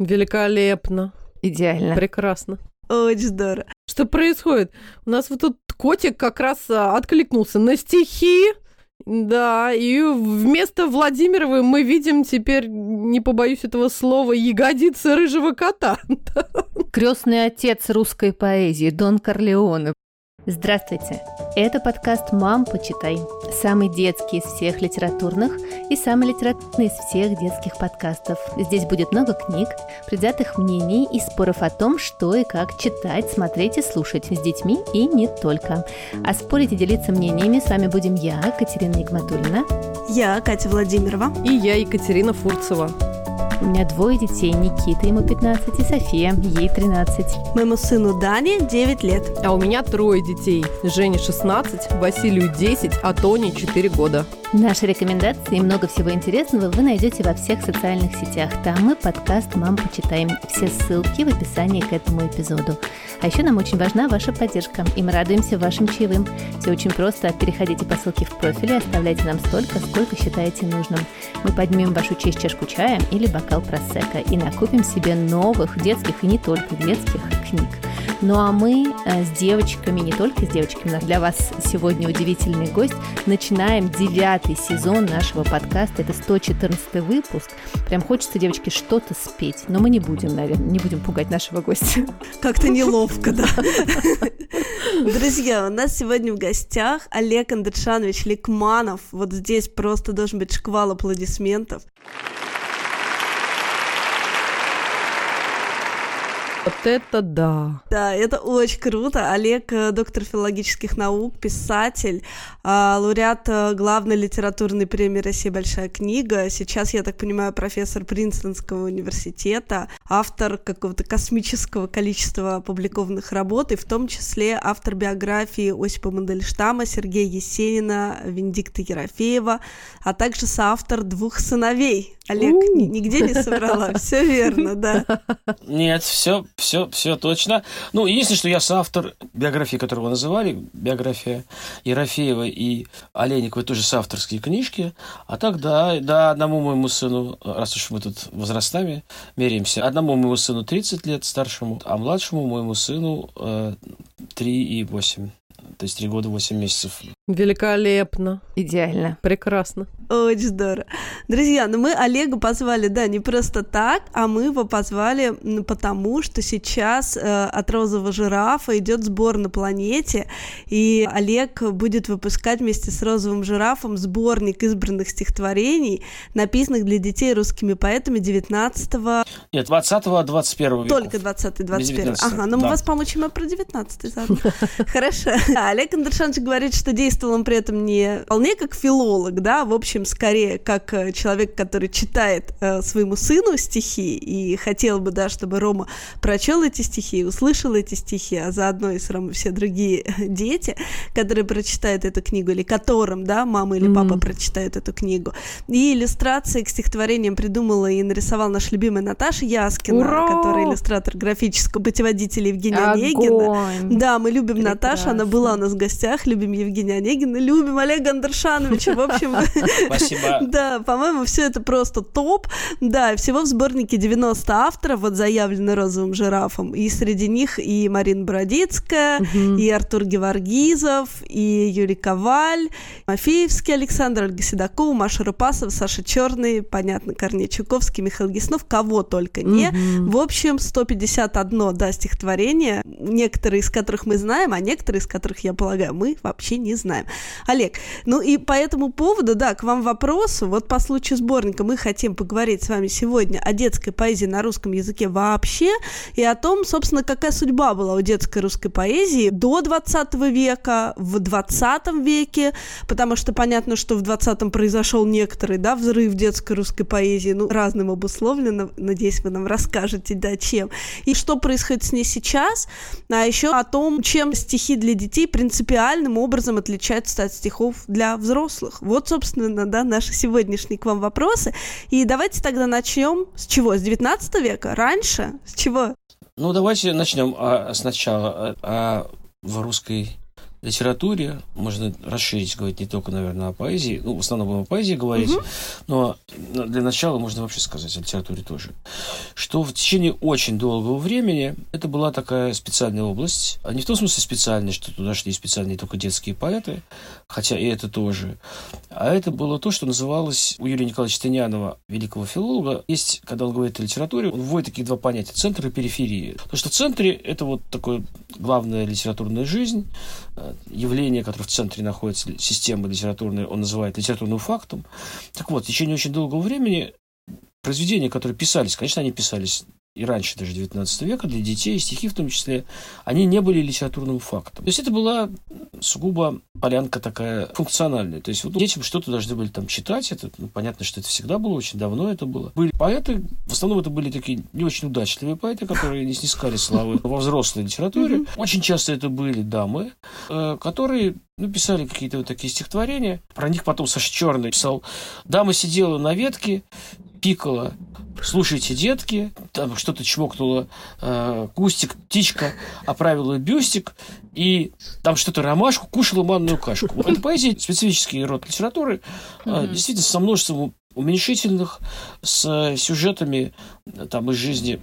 Великолепно. Идеально. Прекрасно. Очень здорово. Что происходит? У нас вот тут котик как раз а, откликнулся на стихи. Да, и вместо Владимировой мы видим теперь, не побоюсь этого слова, ягодицы рыжего кота. Крестный отец русской поэзии Дон Корлеоне Здравствуйте! Это подкаст «Мам, почитай». Самый детский из всех литературных и самый литературный из всех детских подкастов. Здесь будет много книг, предвзятых мнений и споров о том, что и как читать, смотреть и слушать с детьми и не только. А спорить и делиться мнениями с вами будем я, Катерина Игматулина. Я, Катя Владимирова. И я, Екатерина Фурцева. У меня двое детей, Никита, ему 15, и София, ей 13. Моему сыну Дане 9 лет. А у меня трое детей. Жене 16, Василию 10, а Тоне 4 года. Наши рекомендации и много всего интересного вы найдете во всех социальных сетях. Там мы подкаст «Мам, почитаем». Все ссылки в описании к этому эпизоду. А еще нам очень важна ваша поддержка, и мы радуемся вашим чаевым. Все очень просто. Переходите по ссылке в профиле, оставляйте нам столько, сколько считаете нужным. Мы поднимем вашу честь чашку чая или бокал просека и накупим себе новых детских и не только детских книг. Ну а мы э, с девочками, не только с девочками, для вас сегодня удивительный гость, начинаем девятый сезон нашего подкаста. Это 114 выпуск. Прям хочется, девочки, что-то спеть. Но мы не будем, наверное, не будем пугать нашего гостя. Как-то неловко, да. Друзья, у нас сегодня в гостях Олег Андершанович Ликманов. Вот здесь просто должен быть шквал аплодисментов. Вот это да. Да, это очень круто. Олег э, доктор филологических наук, писатель, а, лауреат э, главной литературной премии России «Большая книга». Сейчас, я так понимаю, профессор Принстонского университета, автор какого-то космического количества опубликованных работ, и в том числе автор биографии Осипа Мандельштама, Сергея Есенина, Венедикта Ерофеева, а также соавтор двух сыновей. Олег, нигде не соврала, все верно, да. Нет, все все, все точно. Ну, единственное, что я соавтор биографии, которую вы называли, биография Ерофеева и Олейникова, тоже соавторские книжки. А так, да, да, одному моему сыну, раз уж мы тут возрастами меряемся, одному моему сыну 30 лет, старшему, а младшему моему сыну э, 3 и 8. То есть три года, восемь месяцев. Великолепно. Идеально. Прекрасно. Очень здорово. Друзья, ну мы Олега позвали, да, не просто так, а мы его позвали потому, что сейчас э, от розового жирафа идет сбор на планете, и Олег будет выпускать вместе с розовым жирафом сборник избранных стихотворений, написанных для детей русскими поэтами 19 -го... Нет, 20 21 века. Только 20 21 Ага, но мы вас помучим про 19 заодно. Хорошо. Олег Андершанович говорит, что действовал он при этом не вполне как филолог, да, в общем, скорее как э, человек, который читает э, своему сыну стихи и хотел бы, да, чтобы Рома прочел эти стихи, услышал эти стихи, а заодно и с Ромой все другие дети, которые прочитают эту книгу, или которым, да, мама или папа mm-hmm. прочитают эту книгу. И иллюстрации к стихотворениям придумала и нарисовал наш любимый Наташа Яскина, Ура! которая иллюстратор графического путеводителя Евгения Огонь! Онегина. Да, мы любим Прекрасно. Наташу, она была у нас в гостях, любим Евгения Онегина, любим Олега Андершановича, в общем... Спасибо. Да, по-моему, все это просто топ. Да, всего в сборнике 90 авторов, вот заявлены розовым жирафом, и среди них и Марина Бродицкая, и Артур Геворгизов, и Юрий Коваль, Мафеевский Александр, Ольга Седокова, Маша Рупасова, Саша Черный, понятно, Корней Чуковский, Михаил Геснов, кого только не. В общем, 151, да, стихотворение, некоторые из которых мы знаем, а некоторые из которых, я полагаю, мы вообще не знаем. Олег, ну и по этому поводу, да, к вам вопросу, вот по случаю сборника мы хотим поговорить с вами сегодня о детской поэзии на русском языке вообще и о том, собственно, какая судьба была у детской русской поэзии до 20 века, в 20 веке, потому что понятно, что в 20-м произошел некоторый, да, взрыв детской русской поэзии, ну, разным обусловлено, надеюсь, вы нам расскажете, да, чем, и что происходит с ней сейчас, а еще о том, чем стихи для детей принципиальным образом отличаются от стихов для взрослых. Вот, собственно, да, наши сегодняшние к вам вопросы. И давайте тогда начнем с чего? С 19 века? Раньше? С чего? Ну, давайте начнем а, сначала. А, в русской литературе, можно расширить, говорить не только, наверное, о поэзии, ну, в основном будем о поэзии говорить, угу. но для начала можно вообще сказать о литературе тоже, что в течение очень долгого времени это была такая специальная область, а не в том смысле специальная, что туда шли специальные только детские поэты, хотя и это тоже, а это было то, что называлось у Юрия Николаевича Тынянова, великого филолога, есть, когда он говорит о литературе, он вводит такие два понятия, центр и периферия. Потому что в центре это вот такое главная литературная жизнь, э, явление, которое в центре находится, система литературная, он называет литературным фактом. Так вот, в течение очень долгого времени произведения, которые писались, конечно, они писались и раньше даже 19 века, для детей, стихи в том числе, они не были литературным фактом. То есть это была сугубо полянка такая функциональная. То есть вот детям что-то должны были там читать. Это, ну, понятно, что это всегда было, очень давно это было. Были поэты, в основном это были такие не очень удачливые поэты, которые не снискали славы во взрослой литературе. Очень часто это были дамы, э, которые ну, писали какие-то вот такие стихотворения. Про них потом Саша Черный писал. Дама сидела на ветке, пикала слушайте, детки, там что-то чмокнуло, э, кустик, птичка оправила бюстик, и там что-то ромашку, кушала манную кашку. Вот это поэзия, специфический род литературы, э, действительно, со множеством уменьшительных, с сюжетами там из жизни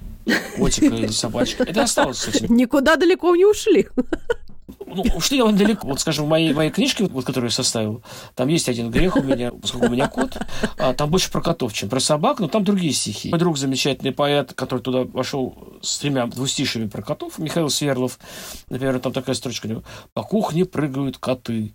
котика или собачки. Это осталось, кстати. Никуда далеко не ушли ну, ушли он далеко. Вот, скажем, в моей, моей книжке, вот, которую я составил, там есть один грех у меня, поскольку у меня кот, а, там больше про котов, чем про собак, но там другие стихи. Мой друг, замечательный поэт, который туда вошел с тремя двустишами про котов, Михаил Сверлов, например, там такая строчка у него. «По кухне прыгают коты,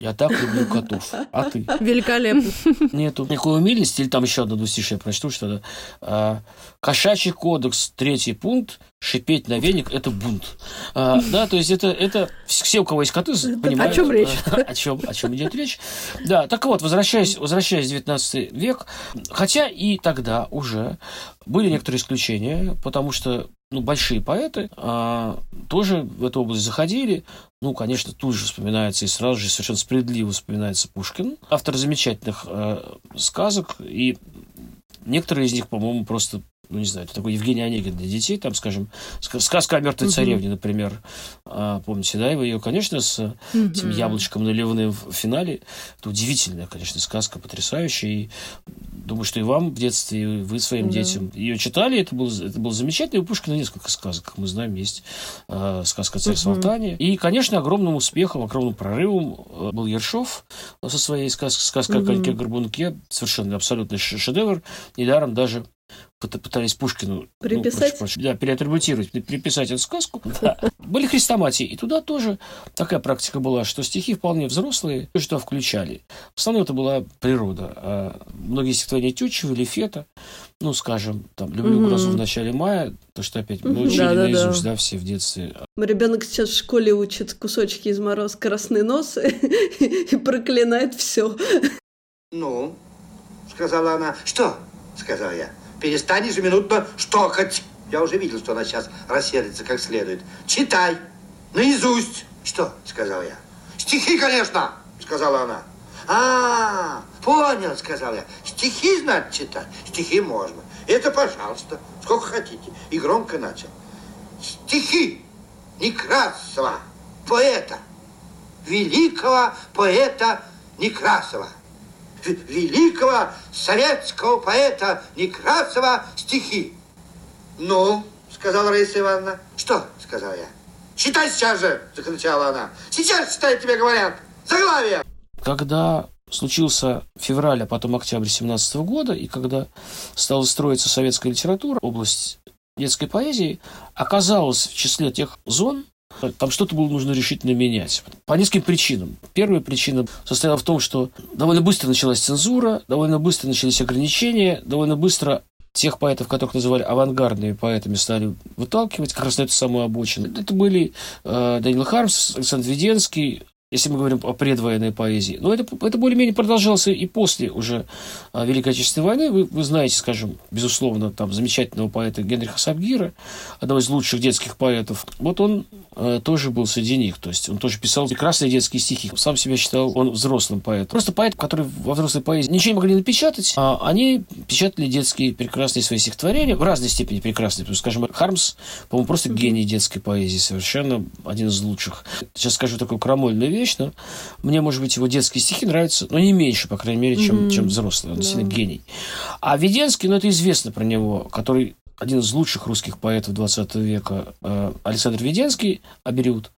я так люблю котов. А ты? Великолепно. Нету никакой умильности. Или там еще одно двустишее прочту, что а, Кошачий кодекс, третий пункт. Шипеть на веник – это бунт. А, да, то есть это, это все, у кого есть коты, понимают. О чем речь? О чем, о чем идет речь. Да, так вот, возвращаясь, возвращаясь в 19 век, хотя и тогда уже были некоторые исключения, потому что ну, большие поэты а, тоже в эту область заходили. Ну, конечно, тут же вспоминается и сразу же совершенно справедливо вспоминается Пушкин, автор замечательных э, сказок, и некоторые из них, по-моему, просто ну, не знаю, это такой Евгений Онегин для детей, там, скажем, сказка о мертвой царевне, например. А, помните, да, его ее, конечно, с угу. этим яблочком наливным в финале. Это удивительная, конечно, сказка, потрясающая. И думаю, что и вам в детстве, и вы своим да. детям ее читали. Это было, это было замечательно. И у Пушкина несколько сказок, мы знаем, есть э, сказка «Царь угу. Салтане». И, конечно, огромным успехом, огромным прорывом э, был Ершов со своей сказкой, сказкой угу. о коньке Горбунке. Совершенно абсолютный шедевр. Недаром даже пытались Пушкину ну, приписать, ну, проще, да, переатрибутировать, приписать эту сказку. Да. Были хрестоматии, и туда тоже такая практика была, что стихи вполне взрослые что включали. В основном это была природа. А многие стихотворения Тютчева или Фета, ну, скажем, там, «Люблю mm грозу в начале мая», то, что опять мы учили да, наизусть, да, да. да, все в детстве. Ребенок сейчас в школе учит кусочки из «Мороз красный нос» и проклинает все. «Ну?» — сказала она. «Что?» — сказал я. Перестань ежеминутно штокать. Я уже видел, что она сейчас рассердится как следует. Читай. Наизусть. Что? Сказал я. Стихи, конечно, сказала она. А, понял, сказал я. Стихи, знать, читать. Стихи можно. Это, пожалуйста, сколько хотите. И громко начал. Стихи Некрасова, поэта, великого поэта Некрасова великого советского поэта Некрасова стихи. Ну, сказала Раиса Ивановна. Что, сказал я. Читай сейчас же, закричала она. Сейчас читай, тебе говорят. Заглавие. Когда случился февраль, а потом октябрь 17 года, и когда стала строиться советская литература, область детской поэзии, оказалась в числе тех зон, там что-то было нужно решительно менять. По нескольким причинам. Первая причина состояла в том, что довольно быстро началась цензура, довольно быстро начались ограничения, довольно быстро тех поэтов, которых называли авангардными поэтами, стали выталкивать как раз на эту самую обочину. Это были э, Данил Хармс, Александр Веденский, если мы говорим о предвоенной поэзии. Но это, это более-менее продолжалось и после уже а, Великой Отечественной войны. Вы, вы знаете, скажем, безусловно, там замечательного поэта Генриха Сабгира, одного из лучших детских поэтов. Вот он э, тоже был среди них. То есть он тоже писал прекрасные детские стихи. Сам себя считал он взрослым поэтом. Просто поэт, который во взрослой поэзии ничего не могли напечатать, а они печатали детские прекрасные свои стихотворения, в разной степени прекрасные. Потому, скажем, Хармс, по-моему, просто гений детской поэзии, совершенно один из лучших. Сейчас скажу такую крамольную вещь, но мне, может быть, его детские стихи нравятся, но не меньше, по крайней мере, чем, mm-hmm. чем взрослый. Он да. действительно гений. А Веденский, ну, это известно про него, который один из лучших русских поэтов 20 века, э, Александр Веденский, Абериут,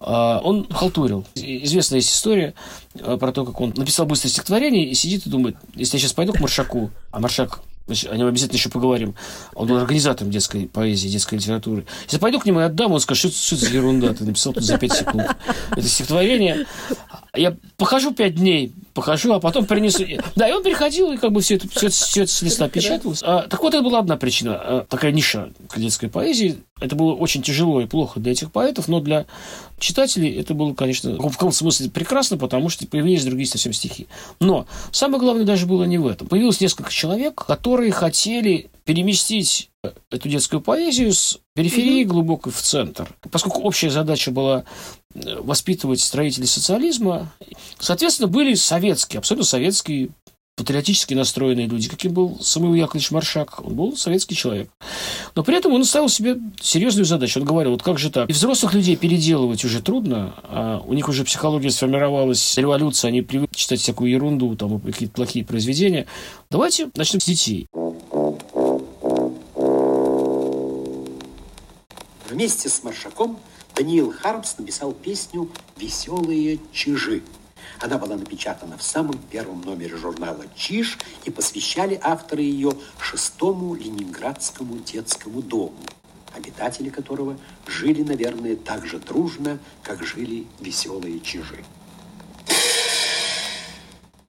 э, он халтурил. Известная есть история э, про то, как он написал быстрое стихотворение и сидит и думает, если я сейчас пойду к Маршаку, а Маршак о нем обязательно еще поговорим. Он был организатором детской поэзии, детской литературы. Если пойду к нему и отдам, он скажет, что, что это за ерунда, ты написал тут за 5 секунд. Это стихотворение. Я похожу 5 дней, похожу, а потом принесу. Да, и он приходил, и как бы все это, все это, все это с листа печаталось. А, так вот, это была одна причина. А, такая ниша детской поэзии. Это было очень тяжело и плохо для этих поэтов, но для читателей это было, конечно, в каком смысле прекрасно, потому что появились другие совсем стихи. Но самое главное даже было не в этом. Появилось несколько человек, которые хотели переместить эту детскую поэзию с периферии mm-hmm. глубокой в центр. Поскольку общая задача была э, воспитывать строителей социализма, соответственно, были советские, абсолютно советские патриотически настроенные люди, каким был Самуил Яковлевич Маршак. Он был советский человек. Но при этом он ставил себе серьезную задачу. Он говорил, вот как же так? И взрослых людей переделывать уже трудно, а у них уже психология сформировалась, революция, они привыкли читать всякую ерунду, там, какие-то плохие произведения. Давайте начнем с детей. Вместе с Маршаком Даниил Хармс написал песню «Веселые чижи». Она была напечатана в самом первом номере журнала «Чиж» и посвящали авторы ее шестому Ленинградскому детскому дому, обитатели которого жили, наверное, так же дружно, как жили веселые чижи.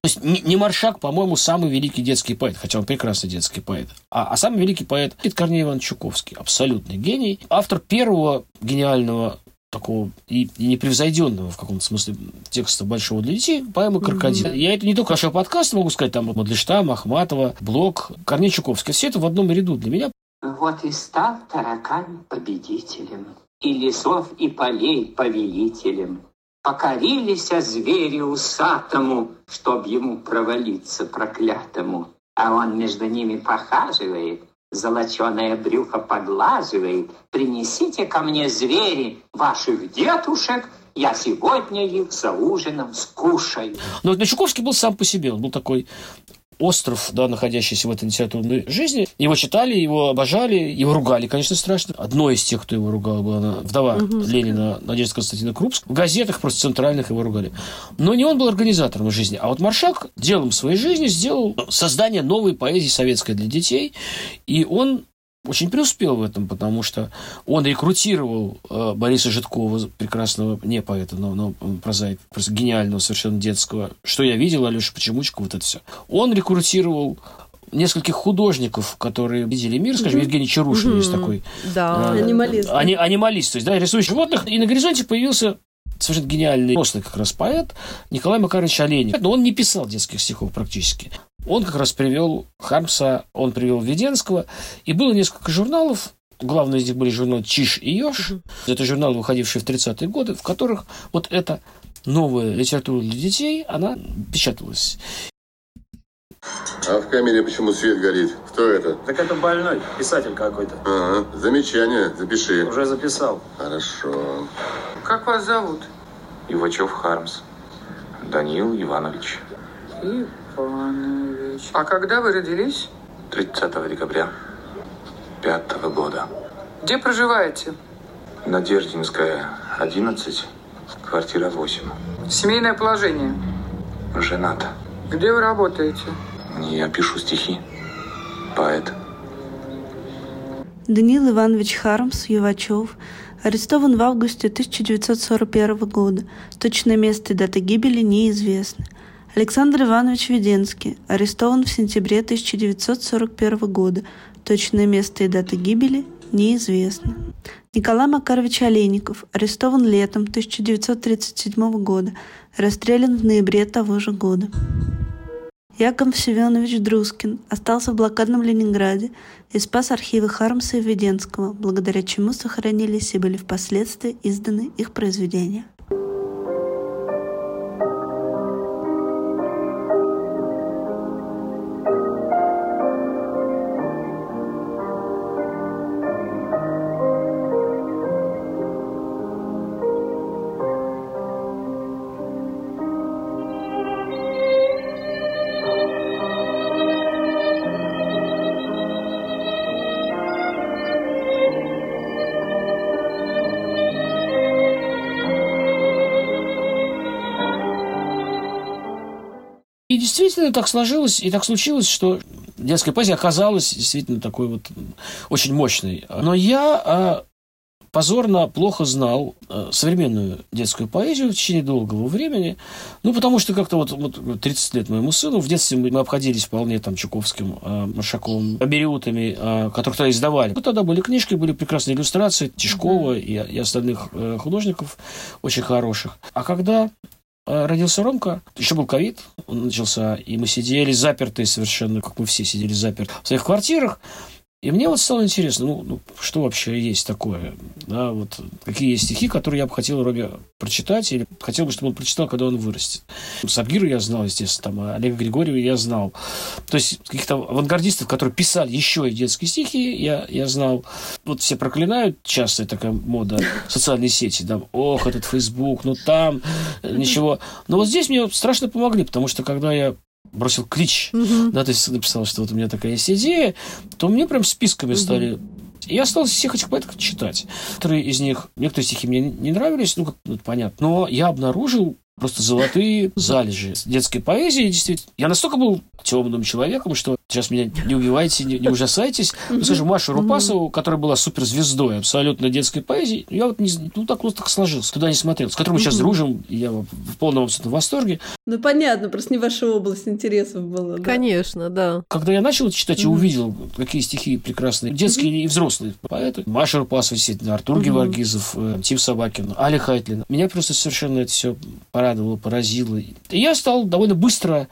То есть не Маршак, по-моему, самый великий детский поэт, хотя он прекрасный детский поэт, а, а самый великий поэт – это Корней Иванович Чуковский, абсолютный гений. Автор первого гениального такого и, и непревзойденного в каком-то смысле текста большого для детей, поэма «Крокодил». Mm-hmm. Я это не только нашего подкаста могу сказать, там Мадлештам, Ахматова, Блок, Корней Чуковский. Все это в одном ряду для меня. Вот и стал таракан победителем, и лесов, и полей повелителем. Покорились звери усатому, чтоб ему провалиться проклятому. А он между ними похаживает, золоченое брюхо поглаживает. Принесите ко мне звери ваших дедушек, я сегодня их за ужином скушаю. Но вот Мещуковский был сам по себе. Он был такой остров, да, находящийся в этой литературной жизни. Его читали, его обожали, его ругали, конечно, страшно. Одной из тех, кто его ругал, была она, вдова угу. Ленина Надежда Константина Крупск. В газетах просто центральных его ругали. Но не он был организатором жизни, а вот Маршак делом своей жизни сделал создание новой поэзии советской для детей, и он очень преуспел в этом, потому что он рекрутировал э, Бориса Житкова, прекрасного не поэта, но, но прозаика, просто гениального, совершенно детского. Что я видел, Алеша Почемучка, вот это все. Он рекрутировал нескольких художников, которые видели мир, скажем, mm-hmm. Евгений Чарушин mm-hmm. есть такой. Да, э, анималист. Ани, анималист, то есть, да, рисующий животных. И на горизонте появился совершенно гениальный взрослый как раз поэт Николай Макарович Олейник. Но он не писал детских стихов практически. Он как раз привел Хармса, он привел Веденского. И было несколько журналов, главные из них были журналы «Чиж» и. Угу. Это журналы, выходившие в 30-е годы, в которых вот эта новая литература для детей, она печаталась. А в камере почему свет горит? Кто это? Так это больной, писатель какой-то. Ага, замечание, запиши. Уже записал. Хорошо. Как вас зовут? Ивачев Хармс. Даниил Иванович. Иванович. А когда вы родились? 30 декабря пятого года. Где проживаете? Надеждинская, 11, квартира 8. Семейное положение? Женат. Где вы работаете? Я пишу стихи. Поэт. Даниил Иванович Хармс, Ювачев, Арестован в августе 1941 года. Точное место и дата гибели неизвестны. Александр Иванович Веденский арестован в сентябре 1941 года. Точное место и дата гибели неизвестно. Николай Макарович Олейников арестован летом 1937 года, расстрелян в ноябре того же года. Яков Семенович Друскин остался в блокадном Ленинграде и спас архивы Хармса и Веденского, благодаря чему сохранились и были впоследствии изданы их произведения. Действительно так сложилось, и так случилось, что детская поэзия оказалась действительно такой вот очень мощной. Но я а, позорно плохо знал а, современную детскую поэзию в течение долгого времени. Ну, потому что как-то вот, вот 30 лет моему сыну, в детстве мы, мы обходились вполне там Чуковским, а, Маршаковым, Абериутами, а, которых тогда издавали. Вот тогда были книжки, были прекрасные иллюстрации Тишкова и, и остальных а, художников очень хороших. А когда родился Ромка, еще был ковид, он начался, и мы сидели запертые совершенно, как мы все сидели заперты в своих квартирах, и мне вот стало интересно, ну, ну, что вообще есть такое, да, вот какие есть стихи, которые я бы хотел Робе прочитать, или хотел бы, чтобы он прочитал, когда он вырастет. Сабгиру я знал, естественно, там, Олега Григорьева я знал. То есть каких-то авангардистов, которые писали еще и детские стихи, я, я знал. Вот все проклинают, часто такая мода, социальные сети, да, ох, этот Фейсбук, ну там, ничего. Но вот здесь мне страшно помогли, потому что когда я бросил клич, Мгм. да, то есть написал, что вот у меня такая есть идея, то мне прям списками стали и я стал всех этих поэтов читать. Некоторые из них, некоторые стихи мне не нравились, ну, как ну, понятно. Но я обнаружил просто золотые залежи детской поэзии. Действительно, я настолько был темным человеком, что сейчас меня не убивайте, не, не ужасайтесь. Ну, скажем, Машу Рупасову, которая была суперзвездой абсолютно детской поэзии, я вот не, ну, так вот так сложился, туда не смотрел, с которым мы сейчас дружим, и я в полном абсолютно восторге. Ну, понятно, просто не ваша область интересов была. да. Конечно, да. Когда я начал читать и Мгм. увидел, какие стихи прекрасные, детские и взрослые поэты, Маша Рупасова, естественно, Артур. Геворгизов, э, Тим Собакин, Али Хайтлин. Меня просто совершенно это все порадовало, поразило. И я стал довольно быстро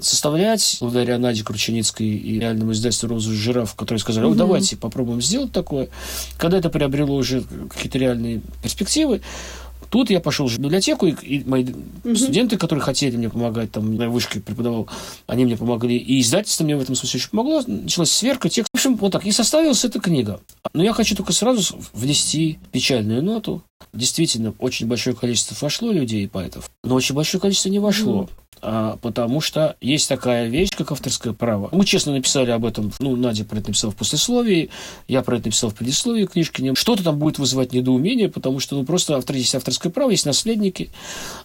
составлять, благодаря Наде Крученицкой и реальному издательству «Розовый жираф», которые сказали, о, Мгм. давайте попробуем сделать такое. Когда это приобрело уже какие-то реальные перспективы, Тут я пошел в библиотеку, и, и мои студенты, которые хотели мне помогать, там, на вышке преподавал, они мне помогли, и издательство мне в этом смысле очень помогло. Началась сверка текст. В общем, вот так. И составилась эта книга. Но я хочу только сразу внести печальную ноту. Действительно, очень большое количество вошло людей и поэтов, но очень большое количество не вошло. А, потому что есть такая вещь, как авторское право. Мы честно написали об этом, ну, Надя про это написала в послесловии, я про это написал в предисловии книжки. Что-то там будет вызывать недоумение, потому что, ну, просто автор, есть авторское право, есть наследники,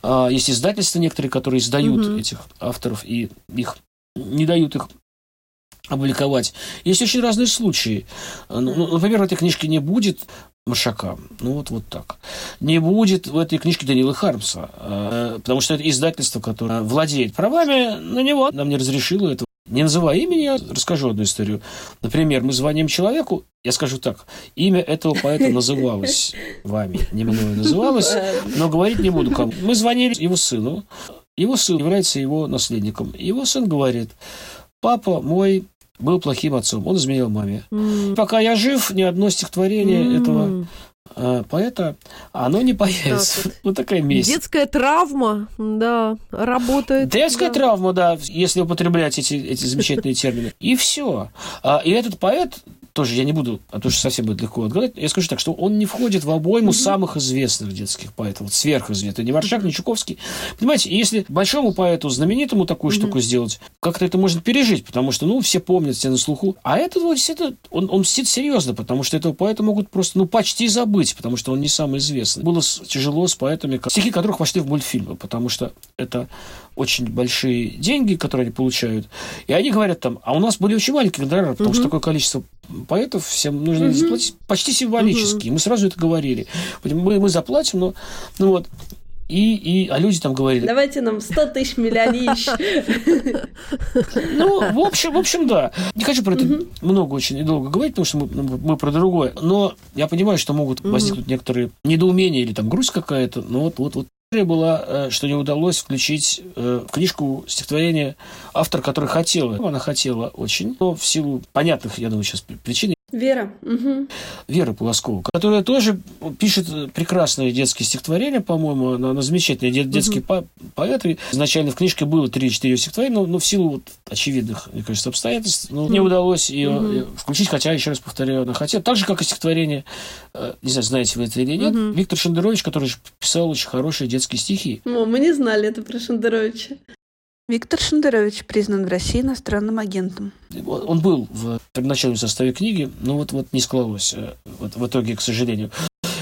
а, есть издательства некоторые, которые издают Мгм. этих авторов и их не дают их опубликовать. Есть очень разные случаи. А, Ну, ну, например, в этой книжке не будет Маршака. Ну, вот, вот так. Не будет в этой книжке Данилы Хармса, э, потому что это издательство, которое владеет правами на него, нам не разрешило этого. Не называя имени, я расскажу одну историю. Например, мы звоним человеку, я скажу так, имя этого поэта называлось вами, не мною называлось, но говорить не буду кому. Мы звонили его сыну, его сын является его наследником. Его сын говорит, папа мой был плохим отцом, он изменил маме. М. Пока я жив, ни одно стихотворение М. этого э, поэта, оно не появится. Так Вот такая месть. Детская травма, да, работает. Детская да. травма, да, если употреблять эти, эти замечательные термины. И все. и этот поэт, тоже я не буду, а то что совсем будет легко отгадать, я скажу так, что он не входит в обойму самых известных детских поэтов, вот сверхизвестных. Ни Маршак, ни Чуковский. Понимаете, если большому поэту, знаменитому такую штуку сделать, как-то это можно пережить, потому что, ну, все помнят, все на слуху. А этот вот действительно, он, он мстит серьезно, потому что этого поэта могут просто, ну, почти забыть, потому что он не самый известный. Было тяжело с поэтами, стихи которых вошли в мультфильмы, потому что это очень большие деньги, которые они получают. И они говорят там, а у нас были очень маленькие гонорары, потому что такое количество поэтов всем нужно заплатить почти символически. И Мы сразу это говорили. Мы, мы заплатим, но ну вот. И, и, а люди там говорили... Давайте нам 100 тысяч миллионищ. Ну, в общем, в общем, да. Не хочу про это много очень и долго говорить, потому что мы, ну, мы про другое. Но я понимаю, что могут возникнуть некоторые недоумения или там грусть какая-то. Но вот, вот, вот была, э, что не удалось включить э, в книжку стихотворение автор, который хотела. Она хотела очень, но в силу понятных, я думаю, сейчас причин Вера. Угу. Вера Полоскова, которая тоже пишет прекрасные детские стихотворения, по-моему, она, она замечательная дет, детский угу. по поэт. И изначально в книжке было 3-4 стихотворения, но, но в силу вот очевидных, мне кажется, обстоятельств ну, угу. не удалось ее угу. включить, хотя, еще раз повторяю, она хотела. Так же, как и стихотворение, э, не знаю, знаете вы это или нет, угу. Виктор Шендерович, который писал очень хорошие детские стихи. О, мы не знали это про Шендеровича. Виктор Шендерович признан в России иностранным агентом. Он был в первоначальном составе книги, но вот, вот не склалось э, вот, в итоге, к сожалению.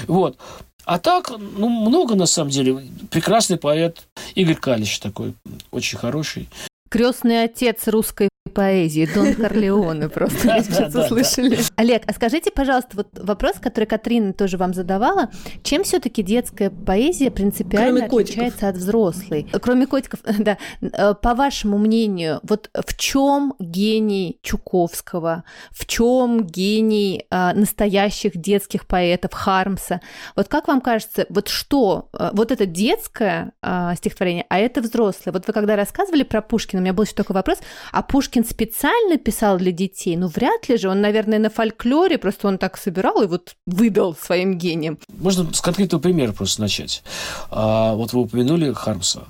Вот. А так, ну, много на самом деле. Прекрасный поэт Игорь Калич такой, очень хороший. Крестный отец русской поэзии, Дон Корлеоне просто сейчас услышали. Олег, а скажите, пожалуйста, вот вопрос, который Катрина тоже вам задавала, чем все-таки детская поэзия принципиально отличается от взрослой? Кроме котиков, да. Э, по вашему мнению, вот в чем гений Чуковского, в чем гений а, настоящих детских поэтов Хармса? Вот как вам кажется, вот что, э, вот это детское а, стихотворение, а это взрослое? Вот вы когда рассказывали про Пушкина, у меня был еще такой вопрос, а Пушкин специально писал для детей? Ну, вряд ли же. Он, наверное, на фольклоре, просто он так собирал и вот выдал своим гением. Можно с конкретного примера просто начать. А, вот вы упомянули Хармса.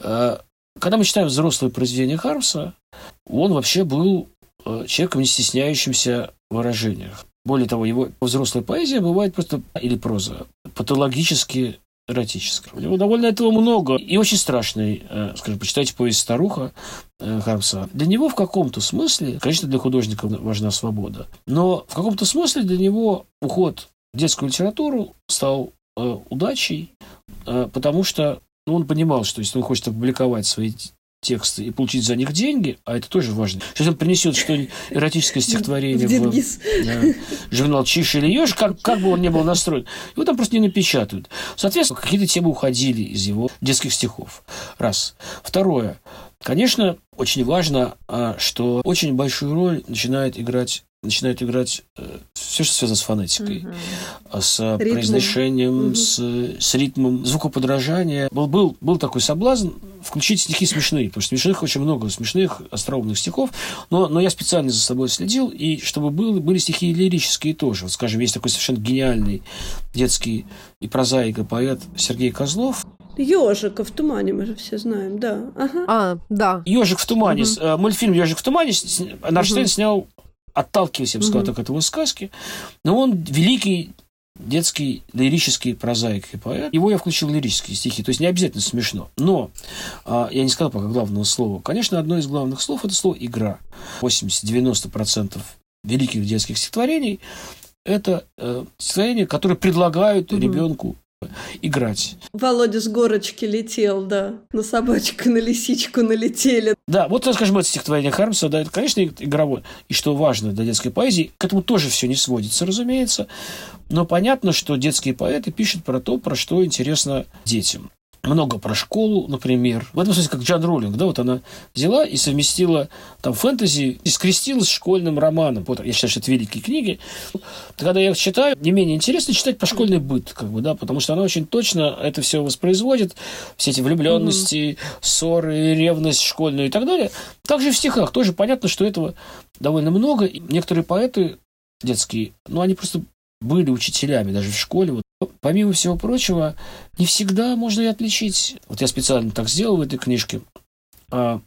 А, когда мы читаем взрослые произведения Хармса, он вообще был э, человеком, не стесняющимся в выражениях. Более того, его взрослая поэзия бывает просто, или проза, патологически него довольно этого много. И очень страшный, э, скажем, почитайте повесть «Старуха» э, Хармса. Для него в каком-то смысле, конечно, для художника важна свобода, но в каком-то смысле для него уход в детскую литературу стал э, удачей, потому что ну, он понимал, что если он хочет опубликовать свои тексты и получить за них деньги, а это тоже важно. Сейчас он принесет что-нибудь эротическое стихотворение в, в журнал Чиш или Еж, как, как бы он ни был настроен, его там просто не напечатают. Соответственно, какие-то темы уходили из его детских стихов. Раз. Второе. Конечно, очень важно, а, что очень большую роль начинает играть начинает играть э, все, что связано с фонетикой, угу. с ритмом. произношением, угу. с, с ритмом, звукоподражания. Был, был, был такой соблазн включить стихи смешные, потому что смешных очень много, смешных, остроумных стихов, но, но я специально за собой следил, и чтобы был, были стихи лирические тоже. Вот, скажем, есть такой совершенно гениальный детский и прозаик, и поэт Сергей Козлов, Ежика в тумане, мы же все знаем, да. Ага. А, да. Ежик в тумане. Угу. Мультфильм Ежик в тумане Нарштейн угу. снял отталкиваясь, я бы сказал, угу. так, от его сказки. Но он великий детский лирический прозаик и поэт. Его я включил в лирические стихи, то есть не обязательно смешно. Но а, я не сказал пока главного слова. Конечно, одно из главных слов – это слово «игра». 80-90% великих детских стихотворений – это э, стихотворения, которые предлагают угу. ребенку играть. Володя с горочки летел, да. На собачку, на лисичку налетели. Да, вот, скажем, это стихотворение Хармса, да, это, конечно, игровое. И что важно для детской поэзии, к этому тоже все не сводится, разумеется. Но понятно, что детские поэты пишут про то, про что интересно детям много про школу, например. В этом смысле, как Джан Роллинг, да, вот она взяла и совместила там фэнтези и скрестила с школьным романом. Вот, я считаю, что это великие книги. Когда я их читаю, не менее интересно читать про школьный быт, как бы, да, потому что она очень точно это все воспроизводит, все эти влюбленности, mm-hmm. ссоры, ревность школьную и так далее. Также в стихах тоже понятно, что этого довольно много. И некоторые поэты детские, ну, они просто были учителями даже в школе. Вот. Помимо всего прочего, не всегда можно и отличить. Вот я специально так сделал в этой книжке. А,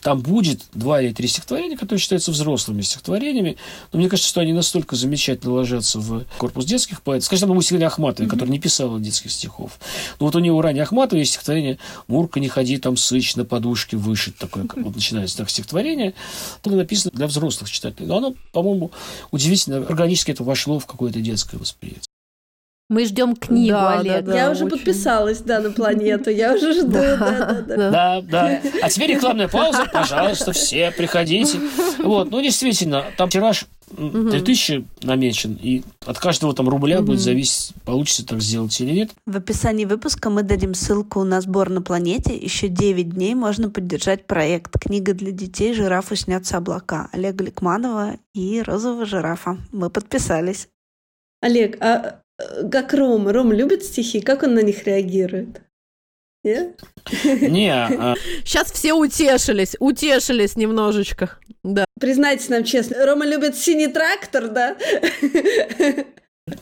там будет два или три стихотворения, которые считаются взрослыми стихотворениями, но мне кажется, что они настолько замечательно ложатся в корпус детских поэтов. Скажем, у Селины Ахматовой, mm-hmm. которая не писала детских стихов. Но вот у нее у Рани Ахматовой есть стихотворение «Мурка, не ходи, там сыч на подушке вышит». Такое, как вот начинается так стихотворение. Это написано для взрослых читателей. Но оно, по-моему, удивительно, органически это вошло в какое-то детское восприятие. Мы ждем книгу, да, Олег. Да, да, я уже очень. подписалась, да, на планету. Я уже жду. Да, да, да. А теперь рекламная пауза. Пожалуйста, все приходите. Вот, ну, действительно, там тираж м, 3000 намечен, и от каждого там рубля будет зависеть, получится так сделать или нет. В описании выпуска мы дадим ссылку на сбор на планете. Еще 9 дней можно поддержать проект «Книга для детей. Жирафу снятся облака» Олега Ликманова и розового жирафа. Мы подписались. Олег, а как Рома? Рома любит стихи? Как он на них реагирует? Нет? Не, а, Сейчас все утешились, утешились немножечко. Да. Признайтесь нам честно, Рома любит синий трактор, да?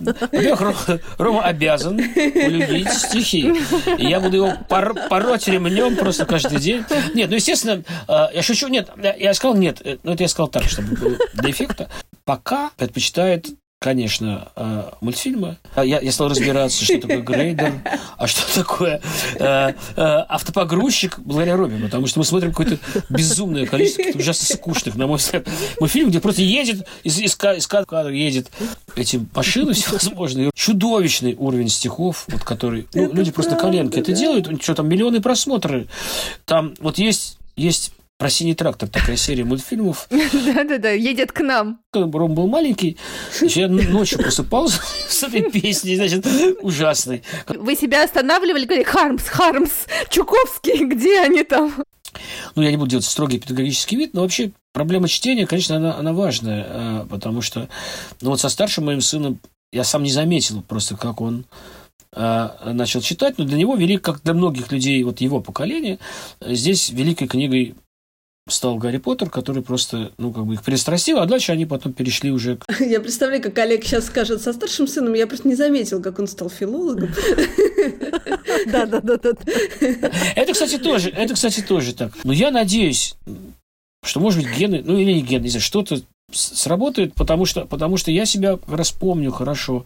во-первых, Рома обязан полюбить стихи. И я буду его пор- пороть ремнем просто каждый день. Нет, ну, естественно, э, я шучу. Нет, я- сказал нет. э, Ну, это я сказал так, чтобы было для эффекта. Пока предпочитает конечно, э, мультфильмы. А Я, я стал разбираться, что такое грейдер, а что такое э, э, автопогрузчик благодаря Робе, потому что мы смотрим какое-то безумное количество каких-то ужасно скучных, на мой взгляд, мультфильмов, где просто едет, из, из, из кадра едет эти машины всевозможные. Чудовищный уровень стихов, вот который... Ну, люди просто на коленке это делают, что там, миллионы просмотры. Там вот есть, есть про синий трактор такая серия мультфильмов. Да-да-да, едет к нам. Когда Ром был маленький, я ночью просыпался с этой песней, значит, ужасной. Вы себя останавливали, говорили, Хармс, Хармс, Чуковский, где они там? Ну, я не буду делать строгий педагогический вид, но вообще проблема чтения, конечно, она, она важная, а, потому что, ну, вот со старшим моим сыном я сам не заметил просто, как он а, начал читать, но для него велик, как для многих людей вот его поколения, здесь великой книгой стал Гарри Поттер, который просто, ну, как бы их пристрастил, а дальше они потом перешли уже к Я представляю, как Олег сейчас скажет со старшим сыном, я просто не заметил, как он стал филологом. Да-да-да. Это, кстати, тоже, это, кстати, тоже так. Но я надеюсь, что, может быть, гены, ну или не гены, не знаю, что-то сработает, потому что, потому что я себя как раз помню хорошо.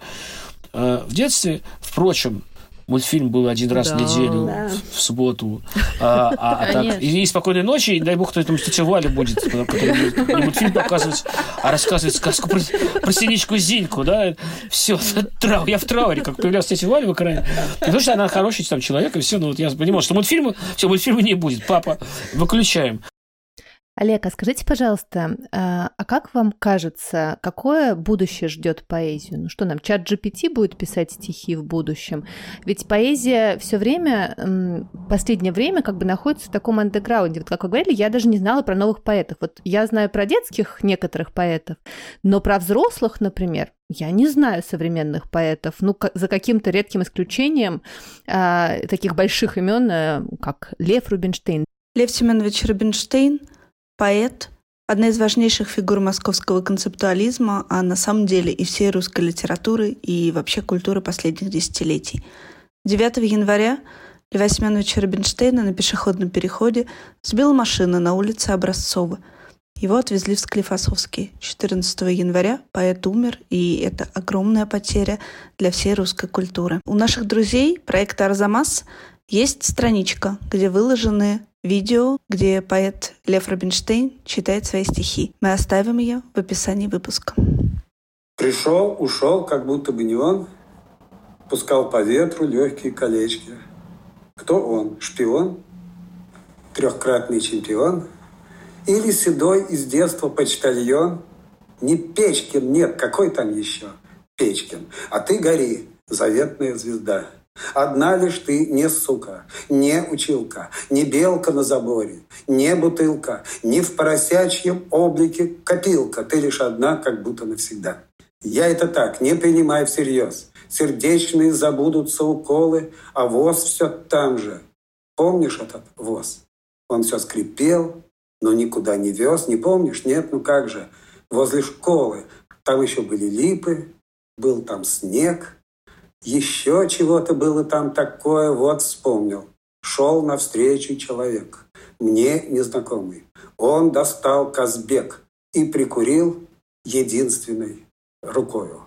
Э, В детстве, впрочем, мультфильм был один раз в Да. неделю Да. в, в субботу. А, а- а так, и, и спокойной ночи, и дай бог, кто там тетя Валя будет, который не мультфильм показывать, а рассказывать сказку про, про синичку Зиньку, да, все, трау, я в трауре, как появлялась тетя Валя в экране, Не потому что она хороший там человек, и все, ну вот я понимал, что мультфильма, все, мультфильма не будет, папа, выключаем. Олег, а скажите, пожалуйста, а а как вам кажется, какое будущее ждет поэзию? Ну что нам, чат GPT будет писать стихи в будущем? Ведь поэзия все время, последнее время как бы находится в таком андеграунде. Вот как вы говорили, я даже не знала про новых поэтов. Вот я знаю про детских некоторых поэтов, но про взрослых, например, я не знаю современных поэтов. Ну, за каким-то редким исключением а, таких больших имен, э, как Лев Рубинштейн, Лев Семенович Рубинштейн, поэт, одна из важнейших фигур московского концептуализма, а на самом деле и всей русской литературы, и вообще культуры последних десятилетий. 9 января Льва Семеновича Рубинштейна на пешеходном переходе сбила машина на улице Образцова. Его отвезли в Склифосовский. 14 января поэт умер, и это огромная потеря для всей русской культуры. У наших друзей проекта «Арзамас» есть страничка, где выложены видео, где поэт Лев Рубинштейн читает свои стихи. Мы оставим ее в описании выпуска. Пришел, ушел, как будто бы не он, пускал по ветру легкие колечки. Кто он? Шпион? Трехкратный чемпион? Или седой из детства почтальон? Не Печкин, нет, какой там еще? Печкин. А ты гори, заветная звезда. Одна лишь ты не сука, не училка, не белка на заборе, не бутылка, не в поросячьем облике копилка. Ты лишь одна, как будто навсегда. Я это так, не принимай всерьез. Сердечные забудутся уколы, а воз все там же. Помнишь этот воз? Он все скрипел, но никуда не вез. Не помнишь? Нет, ну как же. Возле школы. Там еще были липы, был там снег. Еще чего-то было там такое, вот вспомнил. Шел навстречу человек, мне незнакомый. Он достал Казбек и прикурил единственной рукою.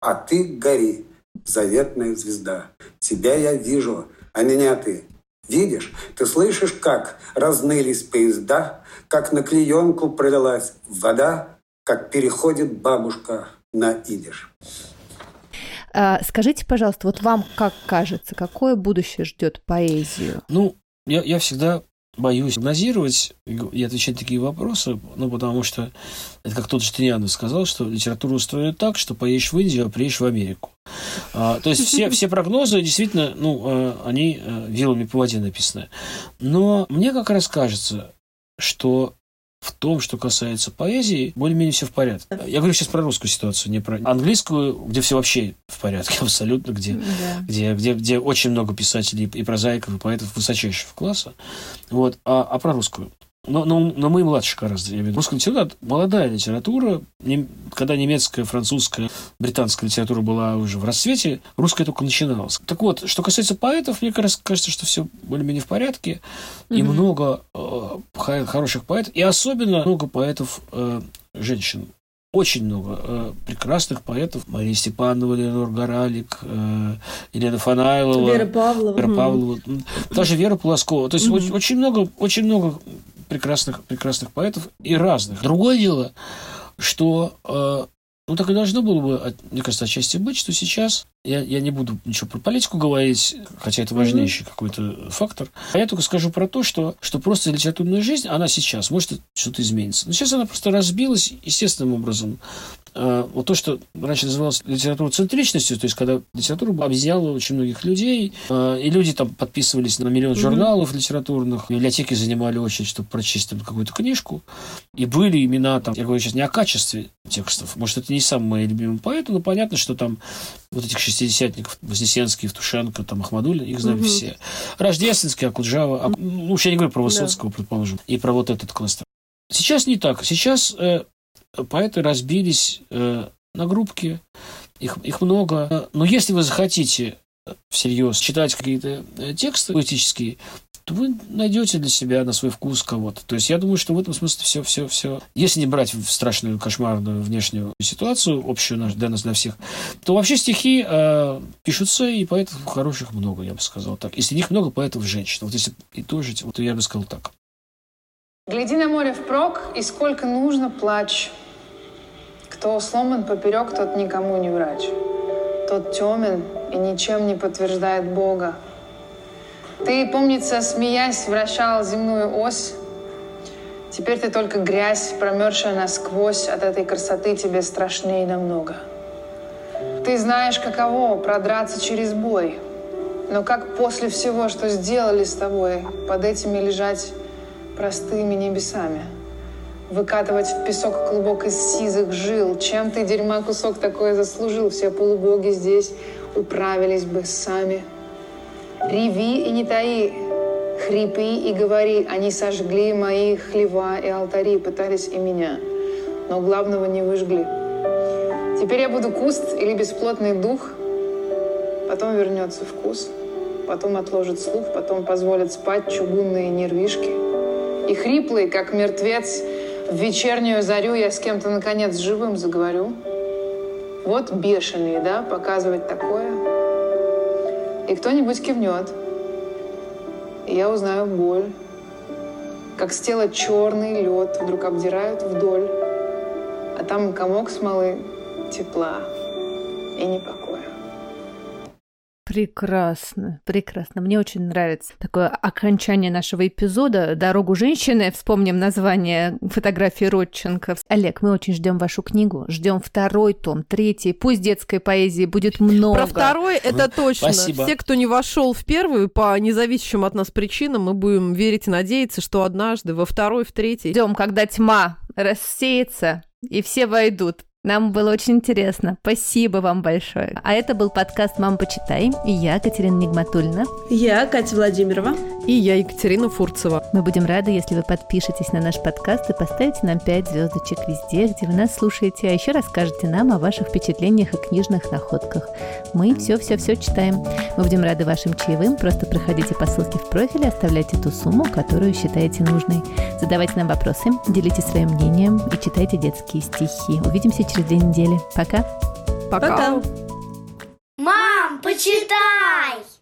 А ты гори, заветная звезда. Тебя я вижу, а меня ты видишь? Ты слышишь, как разнылись поезда, как на клеенку пролилась вода, как переходит бабушка на идиш. А, Скажите, пожалуйста, вот вам как кажется, какое будущее ждет поэзию? Ну, я, я всегда боюсь прогнозировать и отвечать такие вопросы, ну, потому что это как тот Штынянов сказал, что литература устроена так, что поедешь в Индию, а приедешь в Америку. А, то есть все, все прогнозы действительно, ну, а, они а, вилами по воде написаны. Но мне как раз кажется, что в том, что касается поэзии, более-менее все в порядке. Я говорю сейчас про русскую ситуацию, не про английскую, где все вообще в порядке абсолютно, где, да. где, где, где очень много писателей и прозаиков, и поэтов высочайшего класса. Вот. А, а про русскую. Но, но, но мы младше гораздо. Я имею в виду. Русская литература – молодая литература. Не, когда немецкая, французская, британская литература была уже в расцвете, русская только начиналась. Так вот, что касается поэтов, мне кажется, что все более-менее в порядке. Mm-hmm. И много э, хороших поэтов. И особенно много поэтов э, женщин. Очень много э, прекрасных поэтов. Мария Степанова, Леонор Горалик, э, Елена Фанайлова. Вера Павлова. Вера Павлова. Даже Вера Полоскова. То есть mm-hmm. очень много, очень много прекрасных, прекрасных поэтов и разных. Другое дело, что э, ну, так и должно было бы, мне кажется, отчасти быть, что сейчас, я, я не буду ничего про политику говорить, хотя это важнейший mm-hmm. какой-то фактор, а я только скажу про то, что, что просто литературная жизнь, она сейчас, может, что-то изменится. Но сейчас она просто разбилась естественным образом Э, вот то, что раньше называлось литературоцентричностью, то есть когда литература объединяла очень многих людей, э, и люди там подписывались на миллион журналов mm-hmm. литературных, библиотеки занимали очередь, чтобы прочесть там какую-то книжку, и были имена там, я говорю сейчас не о качестве текстов, может, это не самые мои любимые поэты, но понятно, что там вот этих шестидесятников, Вознесенский, Евтушенко, там, Ахмадулин, их знали mm-hmm. все. Рождественский, Акуджава, Аку... ну, вообще я не говорю про Высоцкого, да. предположим, и про вот этот кластер. Сейчас не так. Сейчас э, поэты разбились э, на группки, их, их много. Но если вы захотите всерьез читать какие-то э, тексты поэтические, то вы найдете для себя на свой вкус кого-то. То есть я думаю, что в этом смысле все, все, все. Если не брать в страшную кошмарную внешнюю ситуацию, общую для нас, для всех, то вообще стихи э, пишутся, и поэтов хороших много, я бы сказал так. Если них много поэтов женщин. Вот если и тоже, вот я бы сказал так. Гляди на море впрок, и сколько нужно плач. Кто сломан поперек, тот никому не врач. Тот темен и ничем не подтверждает Бога. Ты, помнится, смеясь, вращал земную ось. Теперь ты только грязь, промерзшая насквозь. От этой красоты тебе страшнее намного. Ты знаешь, каково продраться через бой. Но как после всего, что сделали с тобой, под этими лежать простыми небесами – выкатывать в песок клубок из сизых жил. Чем ты, дерьма, кусок такое заслужил? Все полубоги здесь управились бы сами. Реви и не таи, хрипи и говори. Они сожгли мои хлева и алтари, пытались и меня, но главного не выжгли. Теперь я буду куст или бесплотный дух, потом вернется вкус, потом отложит слух, потом позволит спать чугунные нервишки. И хриплый, как мертвец, в вечернюю зарю я с кем-то, наконец, живым заговорю. Вот бешеные, да, показывать такое. И кто-нибудь кивнет. И я узнаю боль. Как с тела черный лед вдруг обдирают вдоль. А там комок смолы, тепла и непокоя. Прекрасно, прекрасно. Мне очень нравится такое окончание нашего эпизода «Дорогу женщины». Вспомним название фотографии Родченко. Олег, мы очень ждем вашу книгу, ждем второй том, третий. Пусть детской поэзии будет много. Про второй это точно. Спасибо. Все, кто не вошел в первую, по независимым от нас причинам, мы будем верить и надеяться, что однажды во второй, в третий. Ждем, когда тьма рассеется и все войдут. Нам было очень интересно. Спасибо вам большое. А это был подкаст «Мам, почитай». И я, Катерина Нигматульна. Я, Катя Владимирова. И я, Екатерина Фурцева. Мы будем рады, если вы подпишетесь на наш подкаст и поставите нам 5 звездочек везде, где вы нас слушаете, а еще расскажете нам о ваших впечатлениях и книжных находках. Мы все-все-все читаем. Мы будем рады вашим чаевым. Просто проходите по ссылке в профиле, оставляйте ту сумму, которую считаете нужной. Задавайте нам вопросы, делитесь своим мнением и читайте детские стихи. Увидимся через две недели. Пока. Пока. Пока. Мам, почитай!